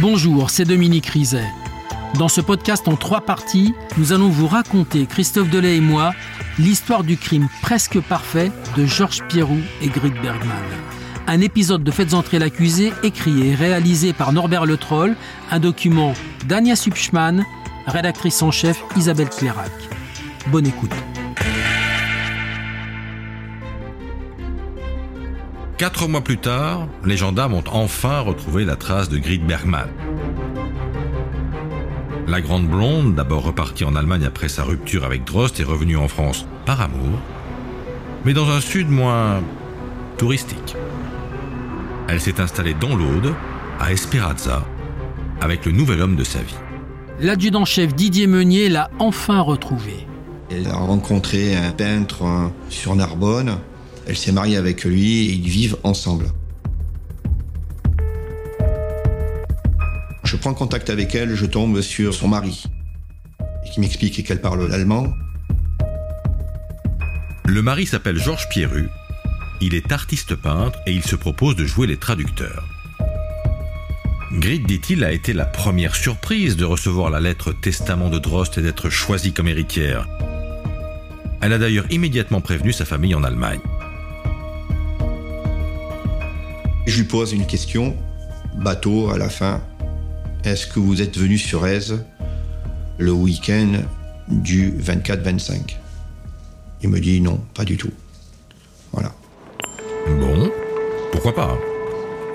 Bonjour, c'est Dominique Rizet. Dans ce podcast en trois parties, nous allons vous raconter, Christophe Delay et moi, l'histoire du crime presque parfait de Georges Pierrou et Grit Bergman. Un épisode de Faites entrer l'accusé, écrit et réalisé par Norbert Le Troll, un document d'Ania Subschmann, rédactrice en chef Isabelle Clairac. Bonne écoute. Quatre mois plus tard, les gendarmes ont enfin retrouvé la trace de Grit Bergman. La grande blonde, d'abord repartie en Allemagne après sa rupture avec Drost, est revenue en France par amour, mais dans un sud moins touristique. Elle s'est installée dans l'Aude, à Esperanza, avec le nouvel homme de sa vie. L'adjudant-chef Didier Meunier l'a enfin retrouvée. Elle a rencontré un peintre sur Narbonne. Elle s'est mariée avec lui et ils vivent ensemble. Je prends contact avec elle, je tombe sur son mari, qui m'explique qu'elle parle l'allemand. Le mari s'appelle Georges Pierru. Il est artiste peintre et il se propose de jouer les traducteurs. Grit, dit-il, a été la première surprise de recevoir la lettre testament de Drost et d'être choisie comme héritière. Elle a d'ailleurs immédiatement prévenu sa famille en Allemagne. Je lui pose une question, bateau à la fin. Est-ce que vous êtes venu sur Aise le week-end du 24-25 Il me dit non, pas du tout. Voilà. Bon, pourquoi pas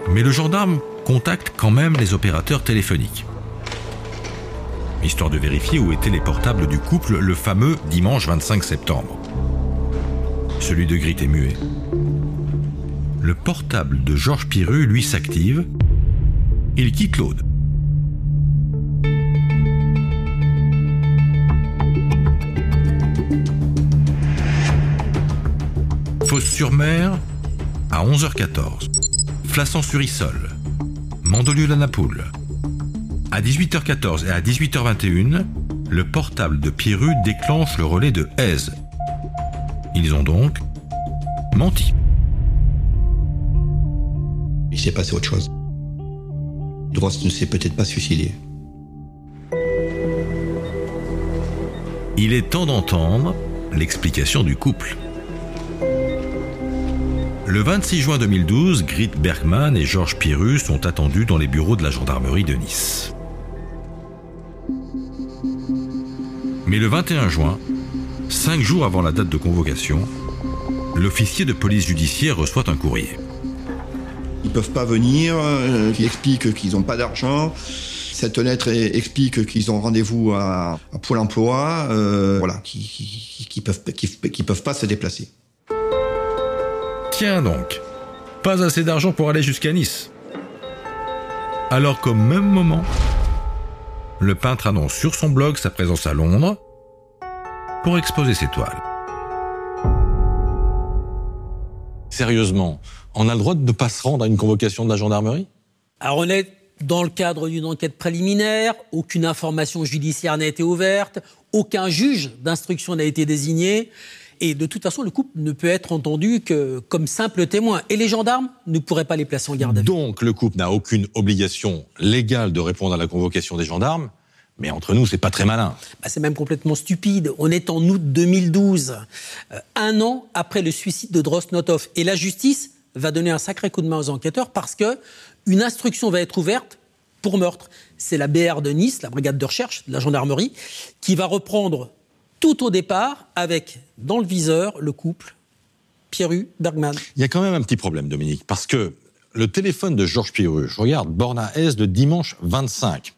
Mais le gendarme contacte quand même les opérateurs téléphoniques. Histoire de vérifier où étaient les portables du couple le fameux dimanche 25 septembre. Celui de Grit est muet. Le portable de Georges Piru, lui, s'active. Il quitte l'Aude. Fosse-sur-Mer à 11h14. Flassan-sur-Issol. Mandelieu-la-Napoule. À 18h14 et à 18h21, le portable de Pierru déclenche le relais de Aise. Ils ont donc menti. Il s'est passé autre chose. Drost ne s'est peut-être pas suicidé. Il est temps d'entendre l'explication du couple. Le 26 juin 2012, Grit Bergman et Georges Pierru sont attendus dans les bureaux de la gendarmerie de Nice. Mais le 21 juin, cinq jours avant la date de convocation, l'officier de police judiciaire reçoit un courrier. Ils peuvent pas venir, euh, ils expliquent qu'ils n'ont pas d'argent. Cette lettre explique qu'ils ont rendez-vous à, Pôle emploi, euh, voilà, qui, qui, qui peuvent, qui, qui peuvent pas se déplacer. Tiens donc, pas assez d'argent pour aller jusqu'à Nice. Alors qu'au même moment, le peintre annonce sur son blog sa présence à Londres pour exposer ses toiles. Sérieusement, on a le droit de ne pas se rendre à une convocation de la gendarmerie? Alors on est dans le cadre d'une enquête préliminaire, aucune information judiciaire n'a été ouverte, aucun juge d'instruction n'a été désigné. Et de toute façon, le couple ne peut être entendu que comme simple témoin. Et les gendarmes ne pourraient pas les placer en garde à vue. Donc le couple n'a aucune obligation légale de répondre à la convocation des gendarmes. Mais entre nous, c'est pas très malin. Bah, c'est même complètement stupide. On est en août 2012, euh, un an après le suicide de Drosnotov. Et la justice va donner un sacré coup de main aux enquêteurs parce que une instruction va être ouverte pour meurtre. C'est la BR de Nice, la brigade de recherche de la gendarmerie, qui va reprendre tout au départ avec dans le viseur le couple Pierru Bergman. Il y a quand même un petit problème, Dominique, parce que le téléphone de Georges Pierru, je regarde, borne à S de dimanche 25.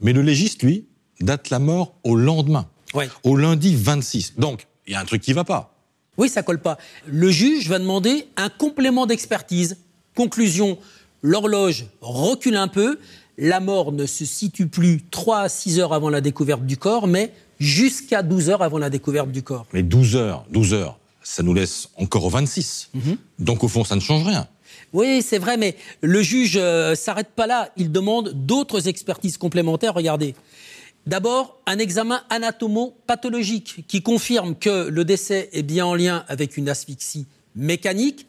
Mais le légiste, lui, date la mort au lendemain, Ouais. au lundi 26. Donc, il y a un truc qui va pas. Oui, ça colle pas. Le juge va demander un complément d'expertise. Conclusion, l'horloge recule un peu. La mort ne se situe plus 3 à 6 heures avant la découverte du corps, mais jusqu'à 12 heures avant la découverte du corps. Mais 12 heures, 12 heures, ça nous laisse encore au 26. Donc, au fond, ça ne change rien. Oui, c'est vrai, mais le juge euh, s'arrête pas là. Il demande d'autres expertises complémentaires. Regardez. D'abord, un examen anatomo-pathologique qui confirme que le décès est bien en lien avec une asphyxie mécanique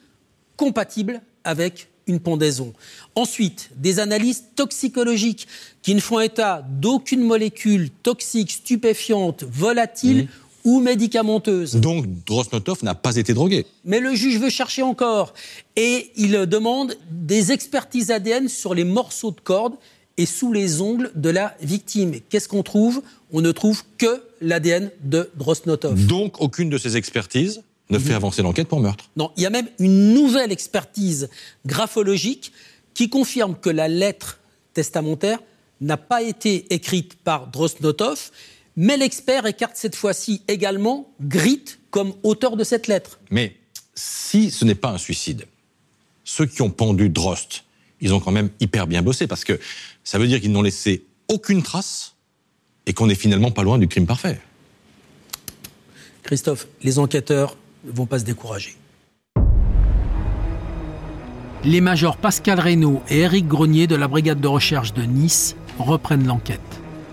compatible avec une pendaison. Ensuite, des analyses toxicologiques qui ne font état d'aucune molécule toxique, stupéfiante, volatile. Ou médicamenteuse. Donc Drosnotov n'a pas été drogué. Mais le juge veut chercher encore. Et il demande des expertises ADN sur les morceaux de corde et sous les ongles de la victime. Qu'est-ce qu'on trouve? On ne trouve que l'ADN de Drosnotov. Donc aucune de ces expertises ne fait avancer l'enquête pour meurtre. Non, il y a même une nouvelle expertise graphologique qui confirme que la lettre testamentaire n'a pas été écrite par Drosnotov, mais l'expert écarte cette fois-ci également Grit comme auteur de cette lettre. Mais si ce n'est pas un suicide, ceux qui ont pendu Drost, ils ont quand même hyper bien bossé parce que ça veut dire qu'ils n'ont laissé aucune trace et qu'on n'est finalement pas loin du crime parfait. Christophe, les enquêteurs ne vont pas se décourager. Les majors Pascal Reynaud et Éric Grenier de la brigade de recherche de Nice reprennent l'enquête.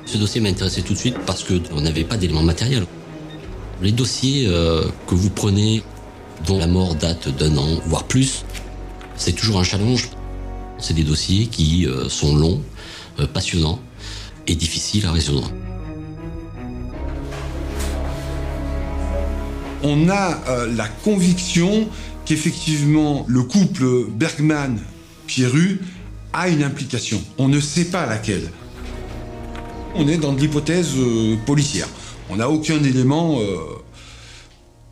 Ce dossier m'intéressait tout de suite parce qu'on n'avait pas d'éléments matériels. Les dossiers euh, que vous prenez, dont la mort date d'un an, voire plus, c'est toujours un challenge. C'est des dossiers qui euh, sont longs, euh, passionnants et difficiles à résoudre. On a la conviction qu'effectivement le couple Bergman-Pierru a une implication. On ne sait pas laquelle. On est dans de l'hypothèse euh, policière. On n'a aucun élément euh,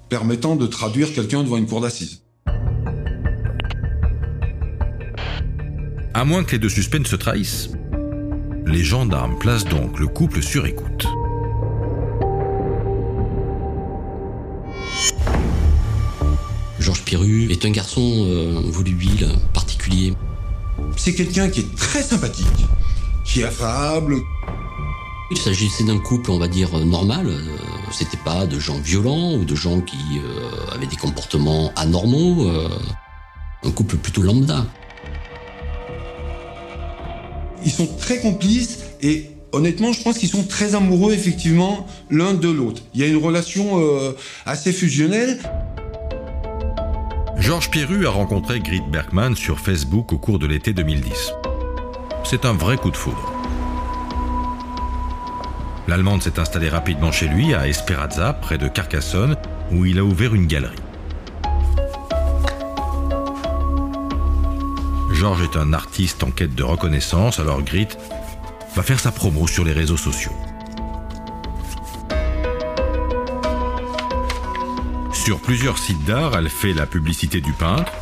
permettant de traduire quelqu'un devant une cour d'assises. À moins que les deux suspects ne se trahissent. Les gendarmes placent donc le couple sur écoute. Georges Piru est un garçon euh, volubile, particulier. C'est quelqu'un qui est très sympathique, qui est affable. Il s'agissait d'un couple, on va dire, normal. Euh, C'était pas de gens violents ou de gens qui euh, avaient des comportements anormaux. euh, un couple plutôt lambda. Ils sont très complices et honnêtement, je pense qu'ils sont très amoureux effectivement l'un de l'autre. Il y a une relation euh, assez fusionnelle. Georges Pierru a rencontré Grit Bergman sur Facebook au cours de l'été 2010. C'est un vrai coup de foudre. L'Allemande s'est installée rapidement chez lui à Esperanza, près de Carcassonne, où il a ouvert une galerie. Georges est un artiste en quête de reconnaissance, alors Grit va faire sa promo sur les réseaux sociaux. Sur plusieurs sites d'art, elle fait la publicité du peintre,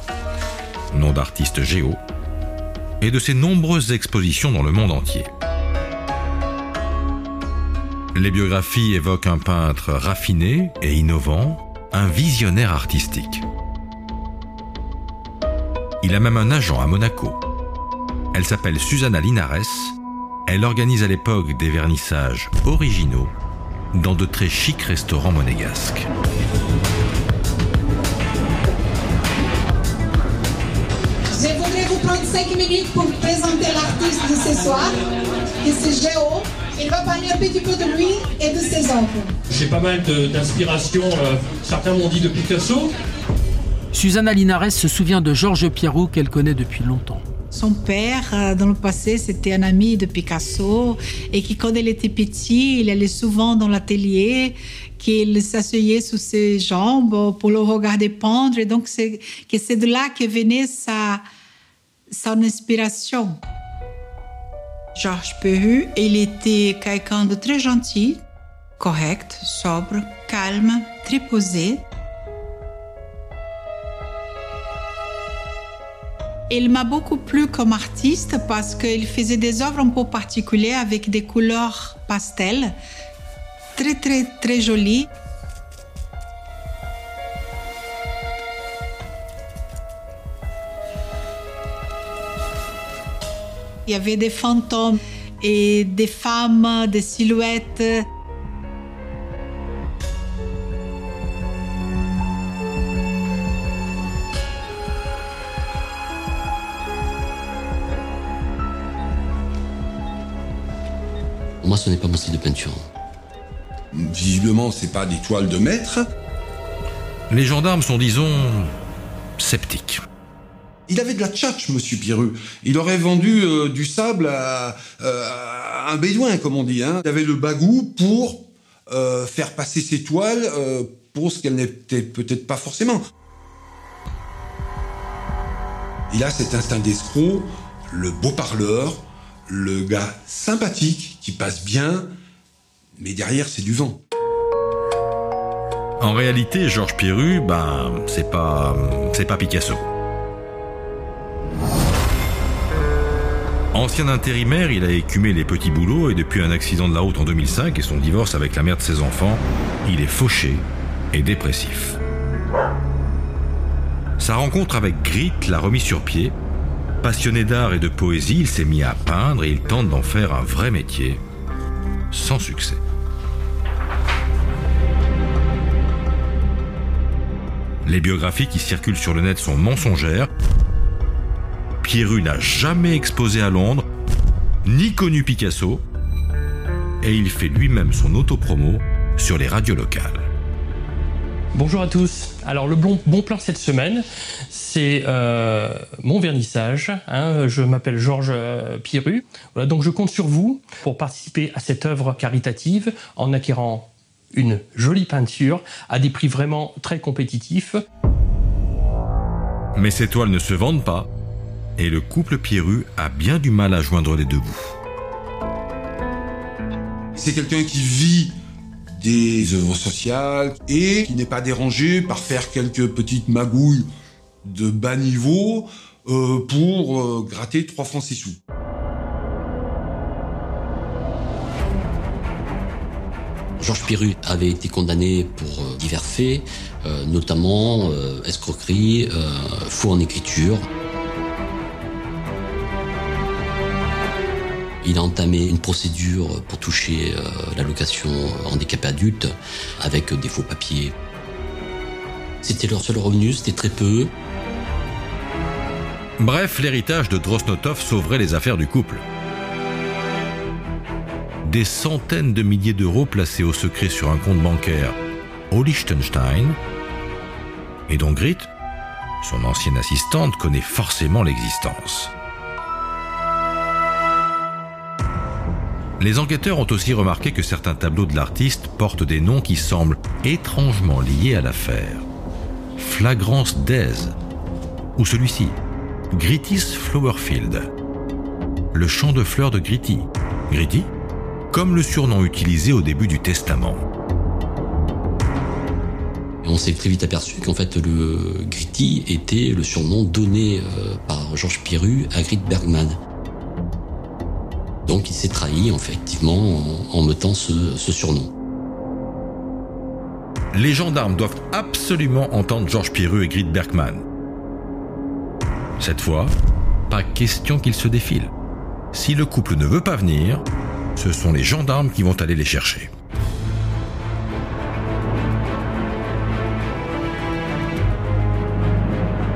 nom d'artiste Géo, et de ses nombreuses expositions dans le monde entier. Les biographies évoquent un peintre raffiné et innovant, un visionnaire artistique. Il a même un agent à Monaco. Elle s'appelle Susanna Linares. Elle organise à l'époque des vernissages originaux dans de très chics restaurants monégasques. Je voudrais vous prendre 5 minutes pour présenter l'artiste de ce soir, qui c'est Géo. Il va parler un petit peu de lui et de ses œuvres. J'ai pas mal d'inspiration, euh, certains m'ont dit de Picasso. Susanna Linares se souvient de Georges Pierrot qu'elle connaît depuis longtemps. Son père, euh, dans le passé, c'était un ami de Picasso et qui, quand il était petit, il allait souvent dans l'atelier, qu'il s'asseyait sous ses jambes pour le regarder peindre. Et donc, c'est de là que venait sa, son inspiration. Georges Perru, il était quelqu'un de très gentil, correct, sobre, calme, très posé. Il m'a beaucoup plu comme artiste parce qu'il faisait des œuvres un peu particulières avec des couleurs pastel, très très très jolies. Il y avait des fantômes et des femmes, des silhouettes. Moi, ce n'est pas mon style de peinture. Visiblement, c'est pas des toiles de maître. Les gendarmes sont, disons, sceptiques. Il avait de la tchatch, monsieur Pierru. Il aurait vendu euh, du sable à, euh, à un bédouin, comme on dit. Hein. Il avait le bagou pour euh, faire passer ses toiles pour ce qu'elles n'étaient peut-être pas forcément. Il a cet instinct d'escroc, le beau parleur, le gars sympathique qui passe bien, mais derrière c'est du vent. En réalité, Georges Pierru, ben, c'est pas, c'est pas Picasso. Ancien intérimaire, il a écumé les petits boulots et depuis un accident de la route en 2005 et son divorce avec la mère de ses enfants, il est fauché et dépressif. Sa rencontre avec Grit l'a remis sur pied. Passionné d'art et de poésie, il s'est mis à peindre et il tente d'en faire un vrai métier, sans succès. Les biographies qui circulent sur le net sont mensongères. Pierru n'a jamais exposé à Londres, ni connu Picasso, et il fait lui-même son autopromo sur les radios locales. Bonjour à tous. Alors le bon, bon plan cette semaine, c'est euh, mon vernissage. hein. Je m'appelle Georges euh, Pierru. Voilà, donc je compte sur vous pour participer à cette œuvre caritative en acquérant une jolie peinture à des prix vraiment très compétitifs. Mais ces toiles ne se vendent pas, et le couple Pierru a bien du mal à joindre les deux bouts. C'est quelqu'un qui vit des œuvres sociales et qui n'est pas dérangé par faire quelques petites magouilles de bas niveau euh, pour euh, gratter 3 francs 6 sous. Georges Pirru avait été condamné pour euh, divers faits, notamment escroquerie, faux en écriture. Il a entamé une procédure pour toucher euh, l'allocation handicapé adulte avec des faux papiers. C'était leur seul revenu, c'était très peu. Bref, l'héritage de Drosnotov sauverait les affaires du couple. Des centaines de milliers d'euros placés au secret sur un compte bancaire au Liechtenstein, et dont Grit, son ancienne assistante, connaît forcément l'existence. Les enquêteurs ont aussi remarqué que certains tableaux de l'artiste portent des noms qui semblent étrangement liés à l'affaire. Flagrance d'Aise, ou celui-ci, Gritty's Flowerfield, le champ de fleurs de Gritty. Gritty, comme le surnom utilisé au début du testament. On s'est très vite aperçu qu'en fait le Gritty était le surnom donné euh, par Georges Pirru à Grit Bergman. Donc s'est trahi effectivement en, mettant ce, surnom. Les gendarmes doivent absolument entendre Georges Pierru et Grit Bergman. Cette fois, pas question qu'ils se défilent. Si le couple ne veut pas venir, ce sont les gendarmes qui vont aller les chercher.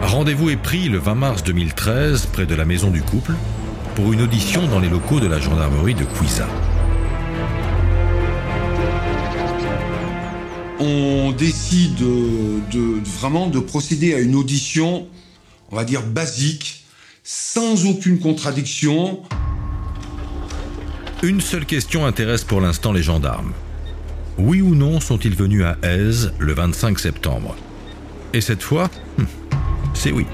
Rendez-vous est pris le 20 mars 2013 près de la maison du couple pour une audition dans les locaux de la gendarmerie de Cuisa. On décide de, de- vraiment de procéder à une audition, on va dire basique, sans aucune contradiction. Une seule question intéresse pour l'instant les gendarmes. Oui ou non sont-ils venus à Aise le 25 septembre? Et cette fois, hum, c'est oui.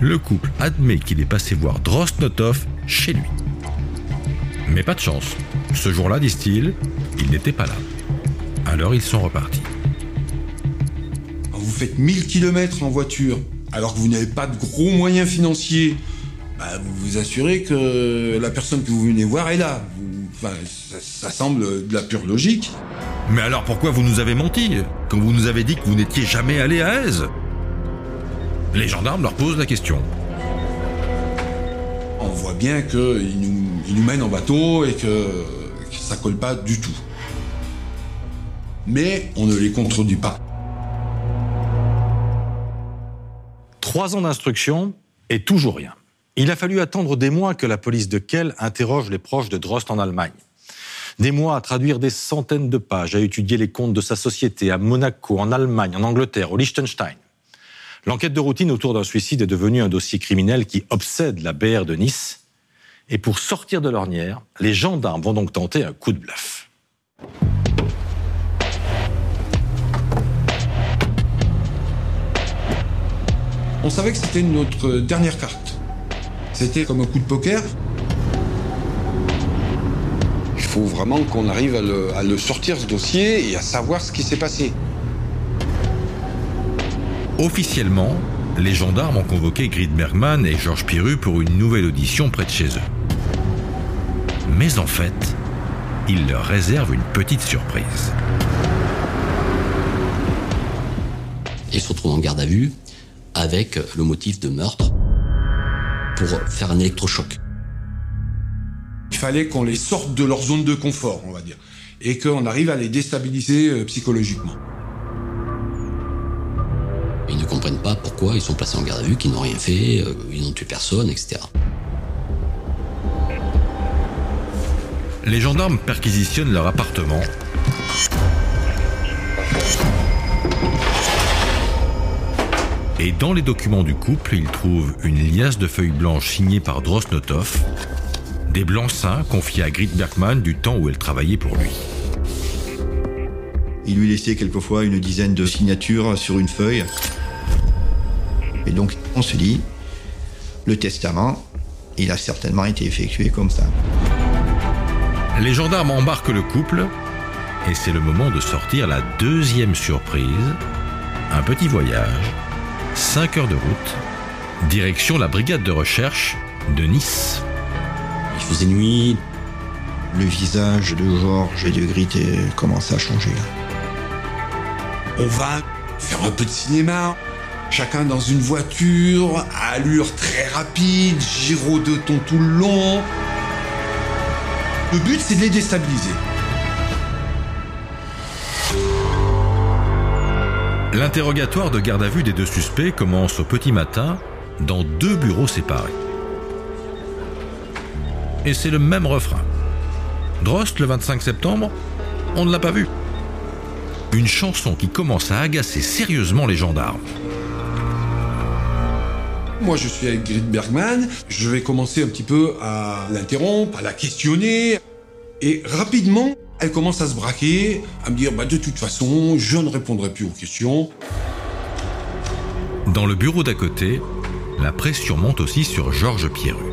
Le couple admet qu'il est passé voir Drosnotov chez lui. Mais pas de chance. Ce jour-là, disent-ils, il n'était pas là. Alors ils sont repartis. Vous faites 1000 km en voiture, alors que vous n'avez pas de gros moyens financiers. Bah, vous vous assurez que la personne que vous venez voir est là. Vous- enfin, ça, ça semble de la pure logique. Mais alors pourquoi vous nous avez menti quand vous nous avez dit que vous n'étiez jamais allé à Aise? Les gendarmes leur posent la question. On voit bien qu'ils nous, ils nous mènent en bateau et que, que ça colle pas du tout. Mais on ne les contredit pas. Trois ans d'instruction et toujours rien. Il a fallu attendre des mois que la police de Kiel interroge les proches de Drost en Allemagne. Des mois à traduire des centaines de pages, à étudier les comptes de sa société à Monaco, en Allemagne, en Angleterre, au Liechtenstein. L'enquête de routine autour d'un suicide est devenue un dossier criminel qui obsède la BR de Nice. Et pour sortir de l'ornière, les gendarmes vont donc tenter un coup de bluff. On savait que c'était notre dernière carte. C'était comme un coup de poker. Il faut vraiment qu'on arrive à le, à le sortir ce dossier et à savoir ce qui s'est passé. Officiellement, les gendarmes ont convoqué Grid Bergman et Georges Piru pour une nouvelle audition près de chez eux. Mais en fait, ils leur réservent une petite surprise. Ils se retrouvent en garde à vue avec le motif de meurtre pour faire un électrochoc. Il fallait qu'on les sorte de leur zone de confort, on va dire, et qu'on arrive à les déstabiliser euh, psychologiquement. Ils ne comprennent pas pourquoi ils sont placés en garde à vue, qu'ils n'ont rien fait, euh, ils n'ont tué personne, etc. Les gendarmes perquisitionnent leur appartement. Et dans les documents du couple, ils trouvent une liasse de feuilles blanches signées par Drosnotov, des blancs-seings confiés à Grit Bergman du temps où elle travaillait pour lui. Il lui laissait quelquefois une dizaine de signatures sur une feuille. Et donc, on se dit, le testament, il a certainement été effectué comme ça. Les gendarmes embarquent le couple et c'est le moment de sortir la deuxième surprise, un petit voyage, 5 heures de route, direction la brigade de recherche de Nice. Il faisait nuit. Le visage de Georges et de Grit commence à changer. On va faire un peu de cinéma, chacun dans une voiture, à allure très rapide, gyro de ton tout le long. Le but, c'est de les déstabiliser. L'interrogatoire de garde à vue des deux suspects commence au petit matin dans deux bureaux séparés. Et c'est le même refrain. Drost, le 25 septembre, on ne l'a pas vu. Une chanson qui commence à agacer sérieusement les gendarmes. Moi, je suis avec Grit Bergman. Je vais commencer un petit peu à l'interrompre, à la questionner. Et rapidement, elle commence à se braquer, à me dire bah, de toute façon, je ne répondrai plus aux questions. Dans le bureau d'à côté, la pression monte aussi sur Georges Pierru.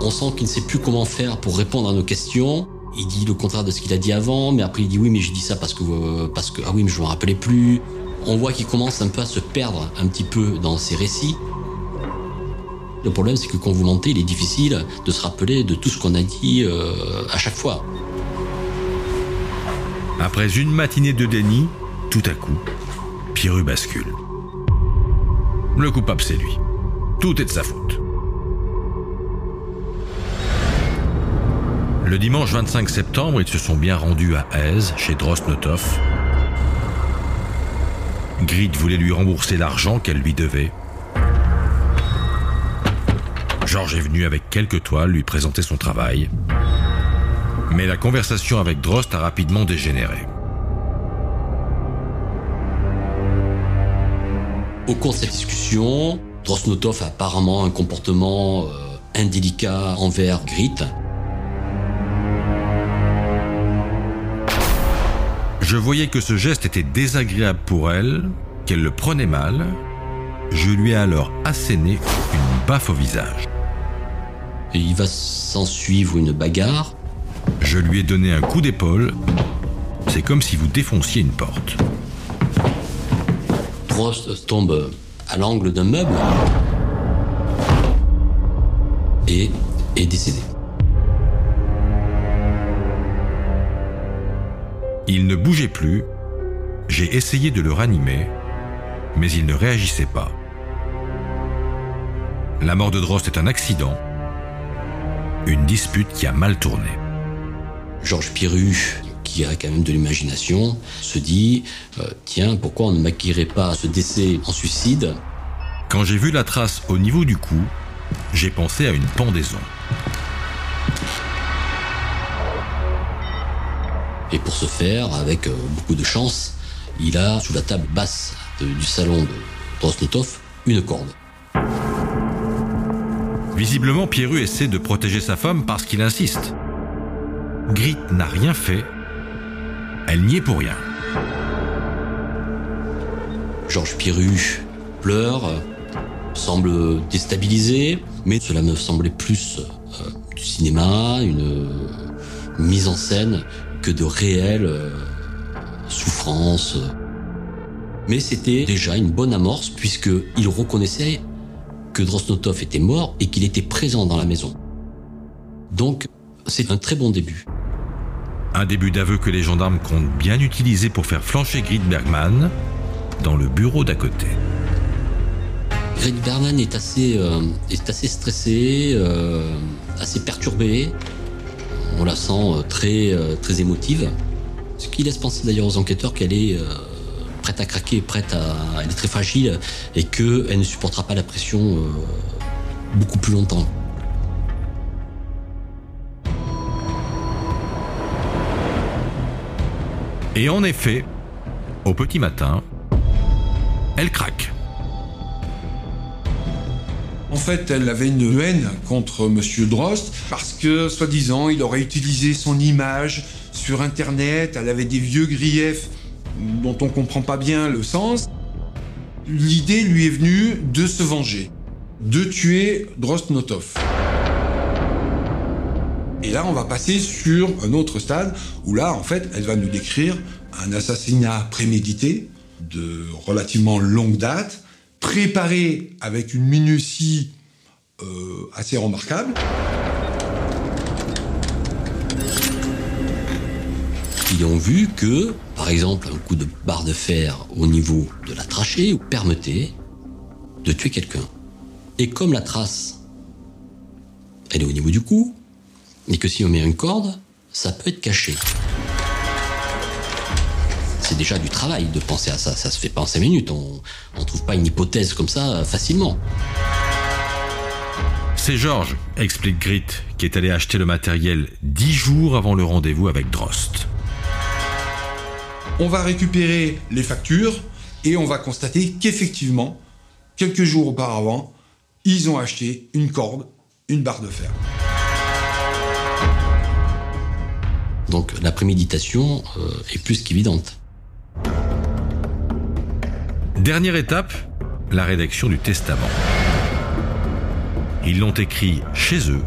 On sent qu'il ne sait plus comment faire pour répondre à nos questions. Il dit le contraire de ce qu'il a dit avant, mais après il dit oui, mais je dis ça parce que, euh, parce que ah oui, mais je me rappelais plus. On voit qu'il commence un peu à se perdre un petit peu dans ses récits. Le problème, c'est que quand vous montez, il est difficile de se rappeler de tout ce qu'on a dit euh, à chaque fois. Après une matinée de déni, tout à coup, Pierru bascule. Le coupable, c'est lui. Tout est de sa faute. Le dimanche 25 septembre, ils se sont bien rendus à Aise, chez Drosnotov. Grid voulait lui rembourser l'argent qu'elle lui devait. Georges est venu avec quelques toiles lui présenter son travail. Mais la conversation avec Drost a rapidement dégénéré. Au cours de cette discussion, Drosnotov a apparemment un comportement euh, indélicat envers Grit. Je voyais que ce geste était désagréable pour elle, qu'elle le prenait mal. Je lui ai alors asséné une baffe au visage. Et il va s'en suivre une bagarre. Je lui ai donné un coup d'épaule. C'est comme si vous défonciez une porte. Drost tombe à l'angle d'un meuble et est décédé. Il ne bougeait plus. J'ai essayé de le ranimer, mais il ne réagissait pas. La mort de Drost est un accident, une dispute qui a mal tourné. Georges Piru, qui a quand même de l'imagination, se dit euh, tiens, pourquoi on ne maquillerait pas ce décès en suicide? Quand j'ai vu la trace au niveau du cou, j'ai pensé à une pendaison. Et pour ce faire, avec euh, beaucoup de chance, il a, sous la table basse de- du salon de Drosnotov une corde. Visiblement, Pierru essaie de protéger sa femme parce qu'il insiste. Grit n'a rien fait. Elle n'y est pour rien. Georges Pierru pleure, semble déstabilisé, mais cela me semblait plus euh, du cinéma, une mise en scène que de réelle euh, souffrance. Mais c'était déjà une bonne amorce puisqu'il reconnaissait que Drosnotov était mort et qu'il était présent dans la maison. Donc, c'est un très bon début. Un début d'aveu que les gendarmes comptent bien utiliser pour faire flancher Grit Bergman dans le bureau d'à côté. Grit Bergman est assez, euh, est assez stressé, euh, assez perturbé. On la sent euh, très, très émotive. Ce qui laisse penser d'ailleurs aux enquêteurs qu'elle est prête à craquer, prête à, elle est très fragile et qu'elle ne supportera pas la pression beaucoup plus longtemps. Et en effet, au petit matin, elle craque. En fait, elle avait une haine contre Monsieur Drost parce que, soi-disant, il aurait utilisé son image sur Internet. Elle avait des vieux griefs dont on comprend pas bien le sens. L'idée lui est venue de se venger, de tuer Drostnotov. Et là, on va passer sur un autre stade où là, en fait, elle va nous décrire un assassinat prémédité de relativement longue date, préparé avec une minutie euh, assez remarquable. Ils ont vu que, par exemple, un coup de barre de fer au niveau de la trachée permettait de tuer quelqu'un. Et comme la trace, elle est au niveau du cou, et que si on met une corde, ça peut être caché. C'est déjà du travail de penser à ça, ça se fait pas en 5 minutes, on ne trouve pas une hypothèse comme ça euh, facilement. C'est Georges, explique Grit, qui est allé acheter le matériel dix jours avant le rendez-vous avec Drost. On va récupérer les factures et on va constater qu'effectivement, quelques jours auparavant, ils ont acheté une corde, une barre de fer. Donc la préméditation euh, est plus qu'évidente. Dernière étape, la rédaction du testament. Ils l'ont écrit chez eux,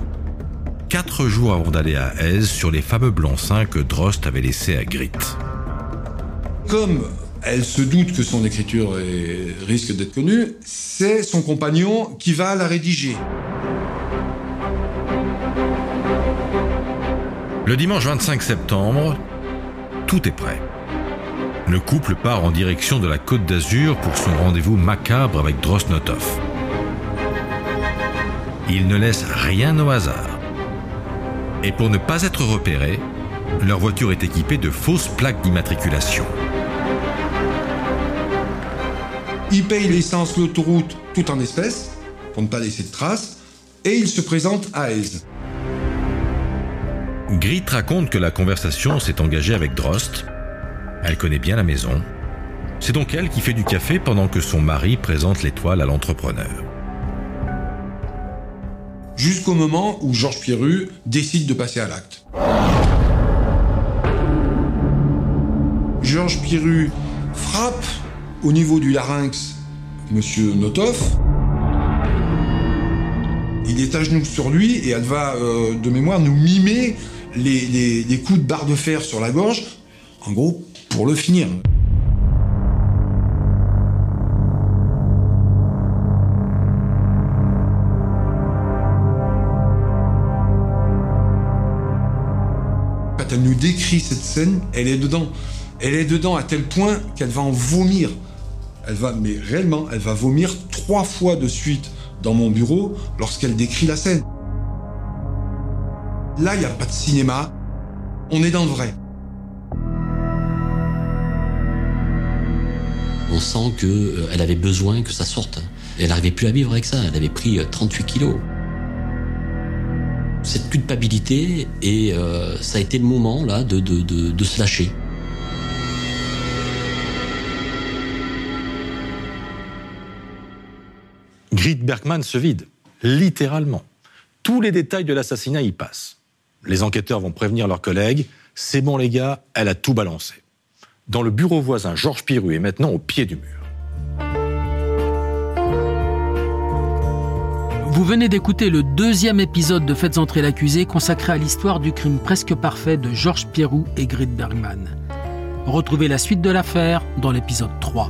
quatre jours avant d'aller à Aise sur les fameux blancs-seings que Drost avait laissés à Grit. Comme elle se doute que son écriture risque d'être connue, c'est son compagnon qui va la rédiger. Le dimanche 25 septembre, tout est prêt. Le couple part en direction de la Côte d'Azur pour son rendez-vous macabre avec Drosnotov. Ils ne laissent rien au hasard. Et pour ne pas être repérés, leur voiture est équipée de fausses plaques d'immatriculation. Ils payent l'essence, l'autoroute, tout en espèces, pour ne pas laisser de traces, et ils se présentent à Aise. Grit raconte que la conversation s'est engagée avec Drost. Elle connaît bien la maison. C'est donc elle qui fait du café pendant que son mari présente l'étoile à l'entrepreneur. Jusqu'au moment où Georges Pierru décide de passer à l'acte. Georges Pierru frappe au niveau du larynx Monsieur Notov. Il est à genoux sur lui et elle va, euh, de mémoire, nous mimer les, coups de barre de fer sur la gorge, en gros, pour le finir. Quand elle nous décrit cette scène, elle est dedans. Elle est dedans à tel point qu'elle va en vomir. Elle va, mais réellement, elle va vomir trois fois de suite dans mon bureau lorsqu'elle décrit la scène. Là, il n'y a pas de cinéma. On est dans le vrai. On sent qu'elle euh, avait besoin que ça sorte. Elle n'arrivait plus à vivre avec ça. Elle avait pris 38 euh, kilos. Cette culpabilité, et euh, ça a été le moment là de, de se lâcher. Grit Bergman se vide, littéralement. Tous les détails de l'assassinat y passent. Les enquêteurs vont prévenir leurs collègues. C'est bon les gars, elle a tout balancé. Dans le bureau voisin, Georges Piru est maintenant au pied du mur. Vous venez d'écouter le deuxième épisode de Faites entrer l'accusé consacré à l'histoire du crime presque parfait de Georges Pierrou et Grit Bergman. Retrouvez la suite de l'affaire dans l'épisode 3.